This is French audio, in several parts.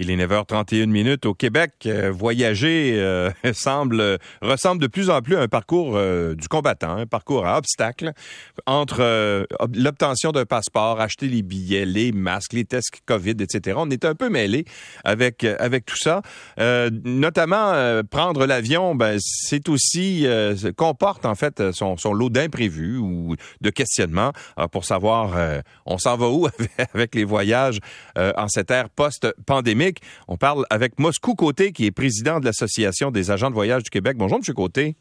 Il est 9h31 minutes au Québec. Euh, voyager euh, semble ressemble de plus en plus à un parcours euh, du combattant, un parcours à obstacles entre l'obtention d'un passeport, acheter les billets, les masques, les tests Covid, etc. On est un peu mêlé avec avec tout ça. notamment prendre l'avion, ben c'est aussi comporte en fait son, son lot d'imprévus ou de questionnements pour savoir on s'en va où avec les voyages en cette ère post-pandémique? On parle avec Moscou Côté, qui est président de l'Association des agents de voyage du Québec. Bonjour, M. Côté.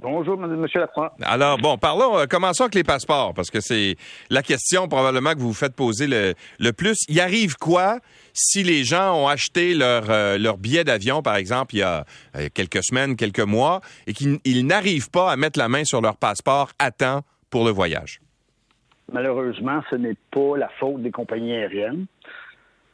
Bonjour, M. Lafroy. Alors, bon, parlons, euh, commençons avec les passeports, parce que c'est la question probablement que vous vous faites poser le, plus. Il arrive quoi si les gens ont acheté leur, euh, leur billet d'avion, par exemple, il y a euh, quelques semaines, quelques mois, et qu'ils n'arrivent pas à mettre la main sur leur passeport à temps pour le voyage? Malheureusement, ce n'est pas la faute des compagnies aériennes.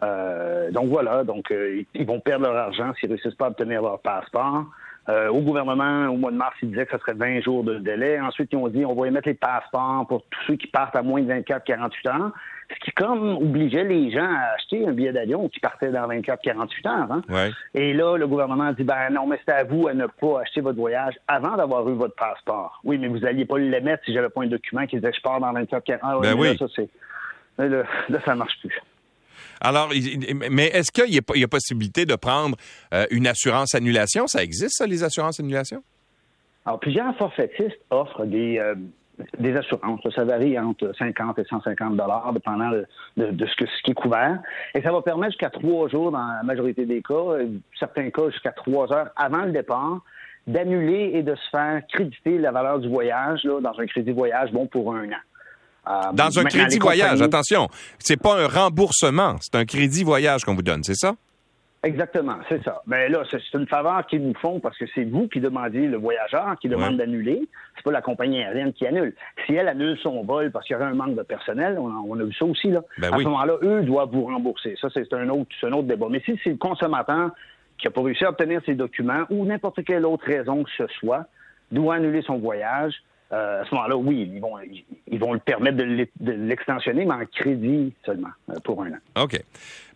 Euh, donc voilà, donc euh, ils vont perdre leur argent s'ils ne réussissent pas à obtenir leur passeport. Euh, au gouvernement, au mois de mars, ils disaient que ce serait 20 jours de délai. Ensuite, ils ont dit on va mettre les passeports pour tous ceux qui partent à moins de 24-48 heures. Ce qui, comme, obligeait les gens à acheter un billet d'avion qui partait dans 24-48 heures. Hein. Et là, le gouvernement a dit ben non, mais c'est à vous à ne pas acheter votre voyage avant d'avoir eu votre passeport. Oui, mais vous n'alliez pas le mettre si j'avais pas un document qui disait que je pars dans 24 heures. Ben oui. Là, ça. Là, là, ça marche plus. Alors, mais est-ce qu'il y, a possibilité de prendre euh, une assurance annulation? Ça existe, ça, les assurances annulation? Alors, plusieurs forfaitistes offrent des, euh, des assurances. Ça varie entre 50 et 150 dollars, dépendant de, ce, que, ce qui est couvert. Et ça va permettre jusqu'à trois jours, dans la majorité des cas, euh, certains cas jusqu'à trois heures avant le départ, d'annuler et de se faire créditer la valeur du voyage dans un crédit voyage bon pour un an. Euh, Dans un crédit voyage, attention, c'est pas un remboursement, c'est un crédit voyage qu'on vous donne, c'est ça? Exactement, c'est ça. Mais là, c'est une faveur qu'ils nous font parce que c'est vous qui demandez le voyageur qui demande d'annuler. C'est pas la compagnie aérienne qui annule. Si elle annule son vol parce qu'il y aurait un manque de personnel, on a, vu ça aussi là. Ben à ce moment-là, eux doivent vous rembourser. Ça, c'est un autre, un autre débat. Mais si c'est le consommateur qui a pas réussi à obtenir ses documents ou n'importe quelle autre raison que ce soit, doit annuler son voyage, euh, à ce moment-là, oui, ils vont, ils vont le permettre de l'extensionner, mais en crédit seulement euh, pour un an. OK.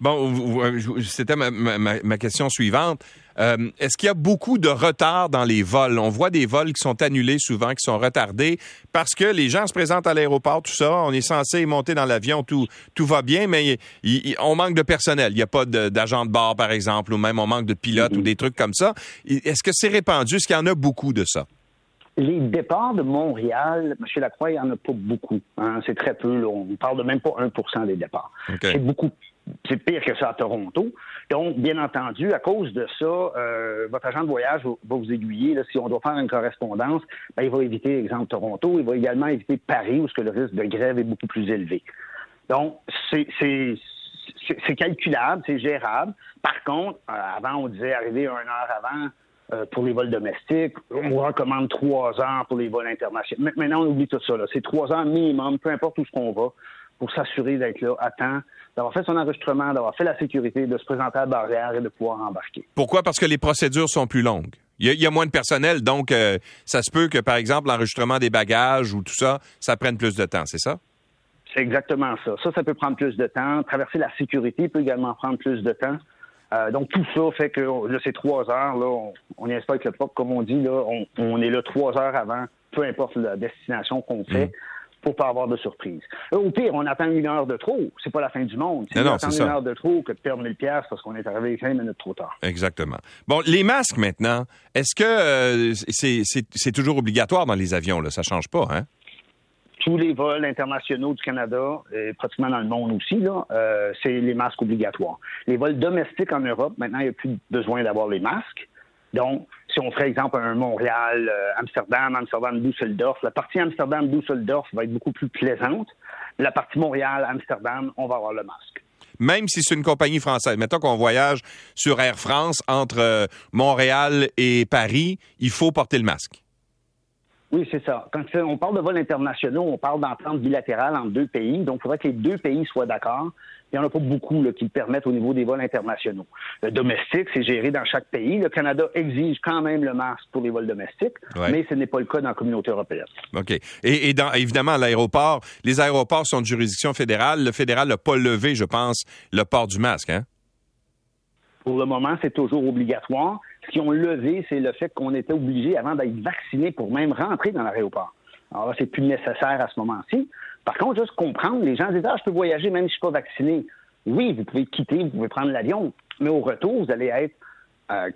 Bon, euh, c'était ma, question suivante. Est-ce qu'il y a beaucoup de retard dans les vols? On voit des vols qui sont annulés souvent, qui sont retardés, parce que les gens se présentent à l'aéroport, tout ça, on est censé monter dans l'avion, tout, tout va bien, mais on manque de personnel. Il n'y a pas d'agent de, bord, par exemple, ou même on manque de pilote ou mm-hmm. des trucs comme ça. Est-ce que c'est répandu? Est-ce qu'il y en a beaucoup de ça? Les départs de Montréal, M. Lacroix, il n'y en a pas beaucoup. Hein. C'est très peu. On parle de même pas 1% des départs. C'est beaucoup. C'est pire que ça à Toronto. Donc, bien entendu, à cause de ça, euh, votre agent de voyage va, vous aiguiller. si on doit faire une correspondance, ben, il va éviter, exemple, Toronto. Il va également éviter Paris, où le risque de grève est beaucoup plus élevé. Donc, c'est calculable, c'est gérable. Par contre, euh, avant, on disait arriver une heure avant, pour les vols domestiques. On recommande trois heures pour les vols internationaux. Maintenant, on oublie tout ça. C'est trois heures minimum, peu importe où ce qu'on va, pour s'assurer d'être là à temps, d'avoir fait son enregistrement, d'avoir fait la sécurité, de se présenter à la barrière et de pouvoir embarquer. Pourquoi? Parce que les procédures sont plus longues. Il y a, moins de personnel, donc euh, ça se peut que, par exemple, l'enregistrement des bagages ou tout ça, ça prenne plus de temps, c'est ça? C'est exactement ça. Ça, ça peut prendre plus de temps. Traverser la sécurité peut également prendre plus de temps. Euh, donc tout ça fait que là, ces trois heures, là, on pas avec le pop, comme on dit, là, on, est là trois heures avant, peu importe la destination qu'on fait. Mm. Pour pas avoir de surprise. Au pire, on attend une heure de trop. C'est pas la fin du monde. Si on attend une heure de trop que de perdre 1000 pièces parce qu'on est arrivé cinq minutes trop tard. Exactement. Bon, les masques maintenant, est-ce que euh, c'est toujours obligatoire dans les avions? Là? Ça change pas, hein? Tous les vols internationaux du Canada, et pratiquement dans le monde aussi, euh, c'est les masques obligatoires. Les vols domestiques en Europe, maintenant, il n'y a plus besoin d'avoir les masques. Donc, si on ferait exemple un Montréal, euh, la partie Amsterdam, Düsseldorf va être beaucoup plus plaisante. La partie Montréal, Amsterdam, on va avoir le masque. Même si c'est une compagnie française, mettons qu'on voyage sur Air France entre euh, Montréal et Paris, il faut porter le masque. Oui, c'est ça. Quand on parle de vols internationaux, on parle d'entente bilatérale entre deux pays. Donc, il faudrait que les deux pays soient d'accord. Il n'y en a pas beaucoup qui le permettent au niveau des vols internationaux. Le domestique, c'est géré dans chaque pays. Le Canada exige quand même le masque pour les vols domestiques, mais ce n'est pas le cas dans la communauté européenne. OK. Et, dans, évidemment, l'aéroport, les aéroports sont de juridiction fédérale. Le fédéral n'a pas levé, je pense, le port du masque, hein? Pour le moment, c'est toujours obligatoire. Ce qu'ils ont levé, c'est le fait qu'on était obligé avant d'être vacciné pour même rentrer dans l'aéroport. Alors là, c'est plus nécessaire à ce moment-ci. Par contre, juste comprendre, les gens disent Ah, je peux voyager même si je suis pas vacciné. Oui, vous pouvez quitter, vous pouvez prendre l'avion, mais au retour, vous allez être euh,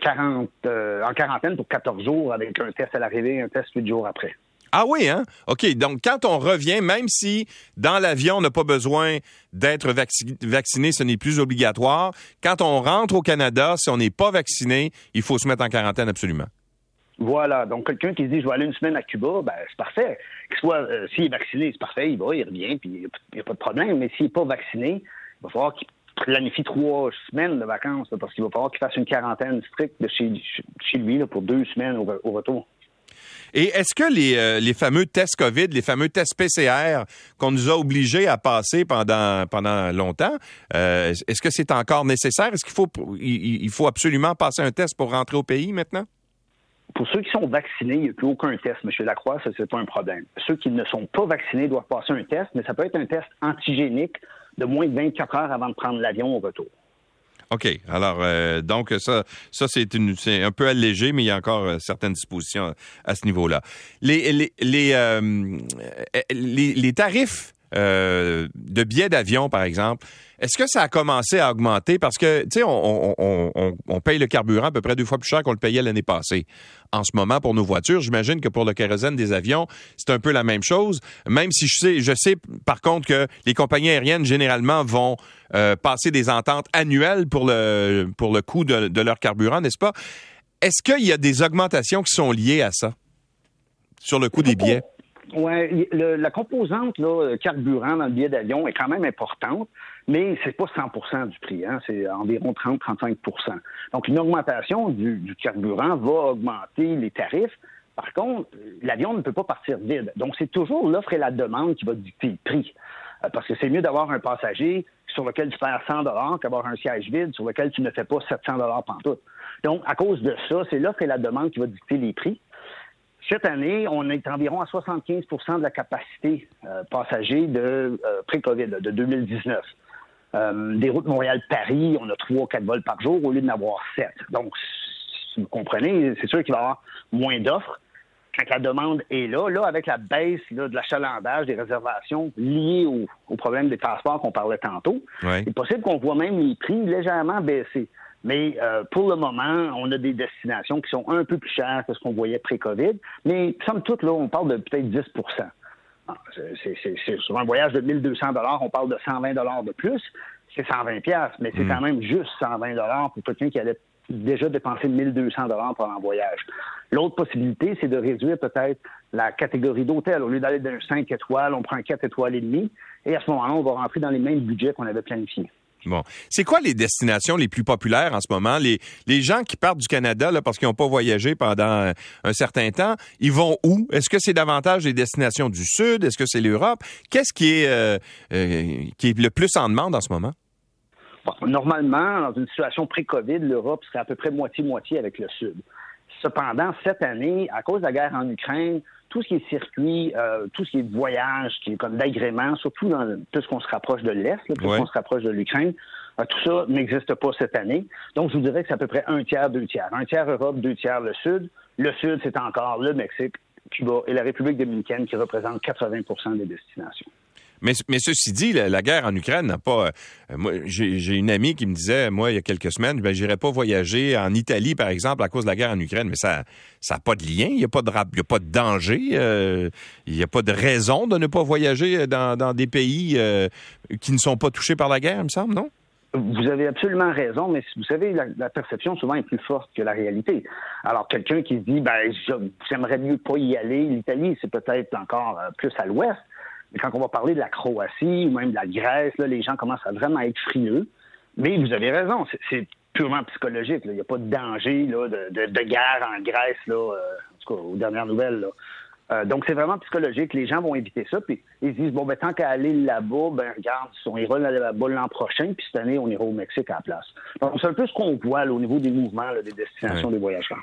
euh, en quarantaine pour 14 jours avec un test à l'arrivée, un test 8 jours après. Ah oui, hein? OK. Donc, quand on revient, même si dans l'avion, on n'a pas besoin d'être vacciné, ce n'est plus obligatoire. Quand on rentre au Canada, si on n'est pas vacciné, il faut se mettre en quarantaine absolument. Voilà. Donc, quelqu'un qui dit je vais aller une semaine à Cuba, ben, c'est parfait. soit, euh, s'il est vacciné, c'est parfait, il va, il revient, puis il n'y a, pas de problème. Mais s'il n'est pas vacciné, il va falloir qu'il planifie trois semaines de vacances, parce qu'il va falloir qu'il fasse une quarantaine stricte de chez, lui pour deux semaines au retour. Et est-ce que les, euh, les, fameux tests COVID, les fameux tests PCR qu'on nous a obligés à passer pendant, pendant longtemps, euh, est-ce que c'est encore nécessaire? Est-ce qu'il faut, il, faut absolument passer un test pour rentrer au pays maintenant? Pour ceux qui sont vaccinés, il n'y a plus aucun test, M. Lacroix, ça, c'est pas un problème. Ceux qui ne sont pas vaccinés doivent passer un test, mais ça peut être un test antigénique de moins de 24 heures avant de prendre l'avion au retour. OK. Alors, euh, donc, ça, ça c'est, un peu allégé, mais il y a encore euh, certaines dispositions à, ce niveau-là. Les, les, les, euh, les, tarifs de billets d'avion, par exemple, est-ce que ça a commencé à augmenter? Parce que, tu sais, on, on, on, paye le carburant à peu près deux fois plus cher qu'on le payait l'année passée. En ce moment, pour nos voitures, j'imagine que pour le kérosène des avions, c'est un peu la même chose. Même si je sais, je sais par contre que les compagnies aériennes, généralement, vont euh, passer des ententes annuelles pour le, pour le coût de, de leur carburant, n'est-ce pas? Est-ce qu'il y a des augmentations qui sont liées à ça, sur le coût des billets? Oui, la composante là, carburant dans le billet d'avion est quand même importante, mais c'est pas 100% du prix, hein, c'est environ 30-35% Donc, une augmentation du, carburant va augmenter les tarifs. Par contre, l'avion ne peut pas partir vide. Donc, c'est toujours l'offre et la demande qui va dicter le prix. Euh, parce que c'est mieux d'avoir un passager sur lequel tu fais 100 qu'avoir un siège vide sur lequel tu ne fais pas 700 pantoute. Donc, à cause de ça, c'est l'offre et la demande qui va dicter les prix. Cette année, on est environ à 75% de la capacité euh, passager de euh, pré-COVID, de 2019. Euh, des routes Montréal-Paris, on a trois, quatre vols par jour au lieu d'en avoir sept. Donc, si vous comprenez, c'est sûr qu'il va y avoir moins d'offres quand la demande est là. Là, avec la baisse de l'achalandage des réservations liées au, problème des transports qu'on parlait tantôt, il est possible qu'on voit même les prix légèrement baisser. Mais euh, pour le moment, on a des destinations qui sont un peu plus chères que ce qu'on voyait pré-COVID. Mais somme toute, là, on parle de peut-être 10 ah, c'est sur un voyage de 1200 on parle de 120 de plus. C'est 120 mais c'est hmm. quand même juste 120 pour quelqu'un qui allait déjà dépenser 1200 pour un voyage. L'autre possibilité, c'est de réduire peut-être la catégorie d'hôtel. Au lieu d'aller d'un 5 étoiles, on prend un 4 étoiles et demi. Et à ce moment-là, on va rentrer dans les mêmes budgets qu'on avait planifiés. Bon. C'est quoi les destinations les plus populaires en ce moment? Les, les gens qui partent du Canada parce qu'ils n'ont pas voyagé pendant un certain temps, ils vont où? Est-ce que c'est davantage les destinations du Sud? Est-ce que c'est l'Europe? Qu'est-ce qui est, euh, euh, qui est le plus en demande en ce moment? normalement, dans une situation pré-COVID, l'Europe serait à peu près moitié-moitié avec le Sud. Cependant, cette année, à cause de la guerre en Ukraine, tout ce qui est circuit, euh, tout ce qui est voyage, qui est comme d'agrément, surtout dans, qu'on se rapproche de l'Est, plus qu'on se rapproche de l'Ukraine, euh, tout ça n'existe pas cette année. Donc, je vous dirais que c'est à peu près un tiers, deux tiers. Un tiers Europe, deux tiers le Sud. Le Sud, c'est encore le Mexique, Cuba et la République dominicaine qui représentent 80% des destinations. Mais, ceci dit, la, guerre en Ukraine n'a pas. Euh, moi, j'ai une amie qui me disait, moi, il y a quelques semaines, ben, j'irais pas voyager en Italie, par exemple, à cause de la guerre en Ukraine. Mais ça, ça n'a pas de lien. Il n'y a pas de, il y a pas de danger. Euh, il n'y a pas de raison de ne pas voyager dans, dans des pays euh, qui ne sont pas touchés par la guerre, il me semble, non? Vous avez absolument raison, mais vous savez, la, perception souvent est plus forte que la réalité. Alors, quelqu'un qui se dit, ben, j'aimerais mieux pas y aller, l'Italie, c'est peut-être encore plus à l'ouest, mais quand on va parler de la Croatie ou même de la Grèce, là, les gens commencent à vraiment être frileux. Mais vous avez raison, c'est purement psychologique. Il n'y a pas de danger là, de, guerre en Grèce, là, euh, en tout cas, aux dernières nouvelles. Euh, donc, c'est vraiment psychologique. Les gens vont éviter ça. Puis, ils se disent, bon, ben, tant qu'à aller là-bas, ben, regarde, on ira là-bas l'an prochain, puis cette année, on ira au Mexique à la place. Donc, c'est un peu ce qu'on voit au niveau des mouvements des destinations des voyageurs.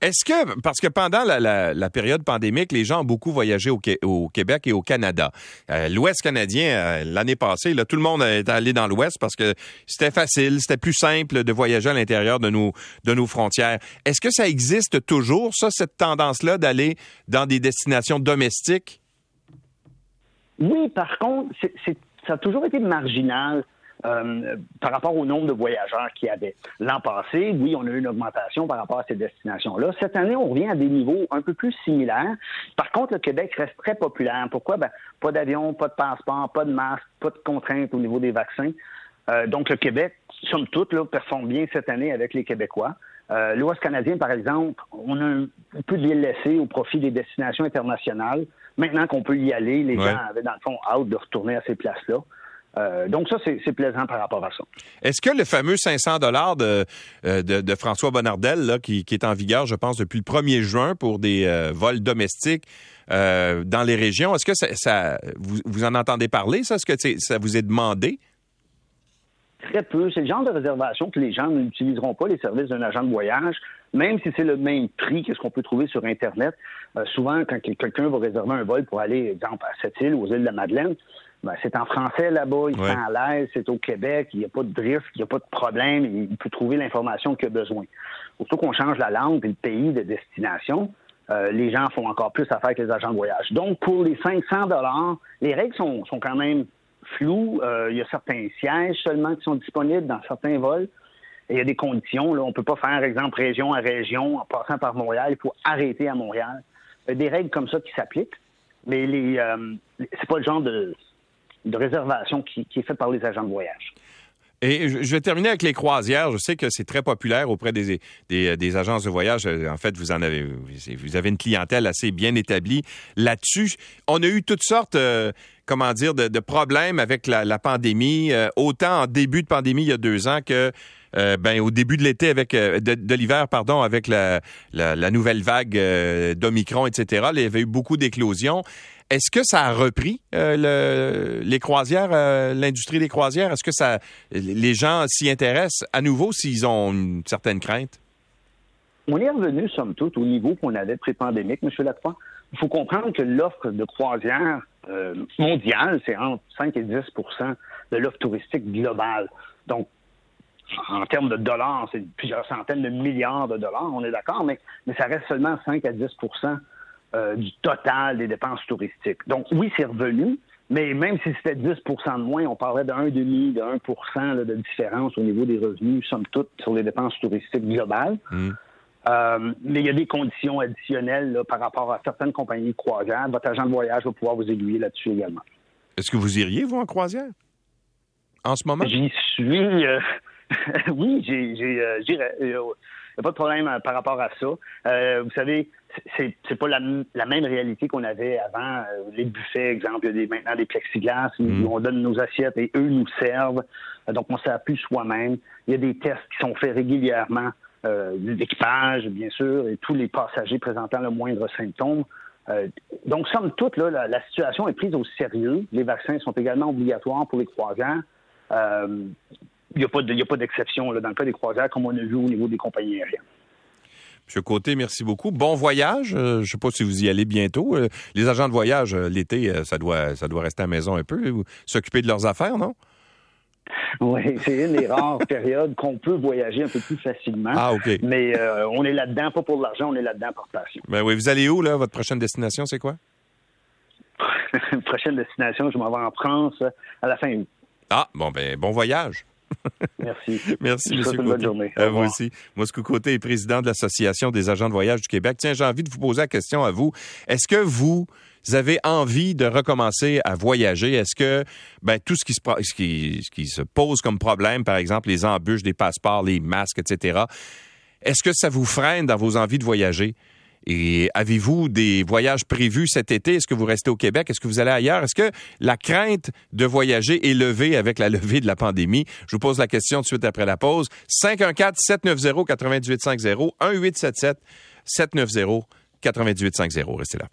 Est-ce que, parce que pendant la, période pandémique, les gens ont beaucoup voyagé au, Québec et au Canada. Euh, L'Ouest canadien, euh, l'année passée, tout le monde est allé dans l'Ouest parce que c'était facile, c'était plus simple de voyager à l'intérieur de nos, de nos frontières. Est-ce que ça existe toujours, ça, cette tendance-là d'aller dans des destinations domestiques? Oui, par contre, ça a toujours été marginal. Euh, par rapport au nombre de voyageurs qu'il y avait. L'an passé, oui, on a eu une augmentation par rapport à ces destinations-là. Cette année, on revient à des niveaux un peu plus similaires. Par contre, le Québec reste très populaire. Pourquoi? Ben, pas d'avion, pas de passeport, pas de masque, pas de contraintes au niveau des vaccins. Euh, donc, le Québec, somme toute, là, performe bien cette année avec les Québécois. Euh, L'Ouest canadien, par exemple, on a un peu de laissé au profit des destinations internationales. Maintenant qu'on peut y aller, les gens avaient, dans le fond, hâte de retourner à ces places-là. Euh, donc ça, c'est plaisant par rapport à ça. Est-ce que le fameux 500 dollars de, euh, de, François Bonnardel, là, qui, est en vigueur, je pense, depuis le 1er juin pour des euh, vols domestiques dans les régions, est-ce que ça, vous, vous, en entendez parler, ça? Est-ce que ça vous est demandé? Très peu. C'est le genre de réservation que les gens n'utiliseront pas, les services d'un agent de voyage, même si c'est le même prix que ce qu'on peut trouver sur Internet. souvent, quand quelqu'un va réserver un vol pour aller, exemple, à cette île, aux îles de la Madeleine, ben, c'est en français là-bas, il ouais. à l'aise, c'est au Québec, il n'y a pas de risque, il n'y a pas de problème, il peut trouver l'information qu'il a besoin. Surtout qu'on change la langue et le pays de destination, euh, les gens font encore plus affaire avec les agents de voyage. Donc, pour les 500 dollars, les règles sont, sont quand même floues. Euh, il y a certains sièges seulement qui sont disponibles dans certains vols. Et il y a des conditions. Là. On ne peut pas faire, exemple, région à région en passant par Montréal. Il faut arrêter à Montréal. Il y a des règles comme ça qui s'appliquent. Mais les, euh, c'est pas le genre de de réservation qui, est faite par les agents de voyage. Et je vais terminer avec les croisières. Je sais que c'est très populaire auprès des, des, agences de voyage. En fait, vous en avez, vous avez une clientèle assez bien établie là-dessus. On a eu toutes sortes, euh, comment dire, de, problèmes avec la, pandémie. Euh, autant en début de pandémie il y a deux ans que euh, ben, au début de l'été avec de, l'hiver, pardon, avec la, la nouvelle vague d'Omicron, etc. Il y avait eu beaucoup d'éclosions. Est-ce que ça a repris euh, les croisières, euh, l'industrie des croisières? Est-ce que ça, les gens s'y intéressent à nouveau s'ils ont une certaine crainte? On est revenu, somme toute, au niveau qu'on avait pré-pandémique, M. Lacroix. Il faut comprendre que l'offre de croisière euh, mondiale, c'est entre 5 et 10% de l'offre touristique globale. Donc, en termes de dollars, c'est plusieurs centaines de milliards de dollars, on est d'accord, mais, mais ça reste seulement 5 à 10 euh, du total des dépenses touristiques. Donc oui, c'est revenu, mais même si c'était 10% de moins, on parlerait d'un demi, de 1 de différence au niveau des revenus, somme toute, sur les dépenses touristiques globales. Hmm. Euh, mais il y a des conditions additionnelles par rapport à certaines compagnies de croisière. Votre agent de voyage va pouvoir vous aiguiller là-dessus également. Est-ce que vous iriez, vous, en croisière? En ce moment? J'y suis. Euh, oui, j'irais a pas de problème euh, par rapport à ça. Euh, vous savez, c'est c'est pas la, même réalité qu'on avait avant. Euh, les buffets, exemple, il y a des, maintenant des plexiglas où mm. on donne nos assiettes et eux nous servent. donc, on plus soi-même. Il y a des tests qui sont faits régulièrement euh, d'équipage, bien sûr, et tous les passagers présentant le moindre symptôme. donc, somme toute, là, la, situation est prise au sérieux. Les vaccins sont également obligatoires pour les croisières il n'y a pas d'exception dans le cas des croisières, comme on a vu au niveau des compagnies aériennes. Monsieur Côté, merci beaucoup. Bon voyage. Euh, je ne sais pas si vous y allez bientôt. Euh, les agents de voyage, euh, l'été, ça doit, ça doit rester à la maison un peu, s'occuper de leurs affaires, non? Oui, c'est une des rares périodes qu'on peut voyager un peu plus facilement. Ah, OK. Mais on est là-dedans, pas pour l'argent, on est là-dedans par passion. Ben oui, vous allez où, là? Votre prochaine destination, c'est quoi? prochaine destination, je m'en vais en France à la fin août. Ah, bon, ben, bon voyage. Merci. Merci, M. Côté. Bonne journée. À vous aussi. Moscou Côté est président de l'Association des agents de voyage du Québec. Tiens, j'ai envie de vous poser la question à vous. Est-ce que vous avez envie de recommencer à voyager? Est-ce que ben, tout ce qui, se, ce, qui, ce qui se pose comme problème, par exemple les embûches des passeports, les masques, etc., est-ce que ça vous freine dans vos envies de voyager? Et avez-vous des voyages prévus cet été? Est-ce que vous restez au Québec? Est-ce que vous allez ailleurs? Est-ce que la crainte de voyager est levée avec la levée de la pandémie? Je vous pose la question tout de suite après la pause. 514-790-9850, 1877-790-9850. Restez là.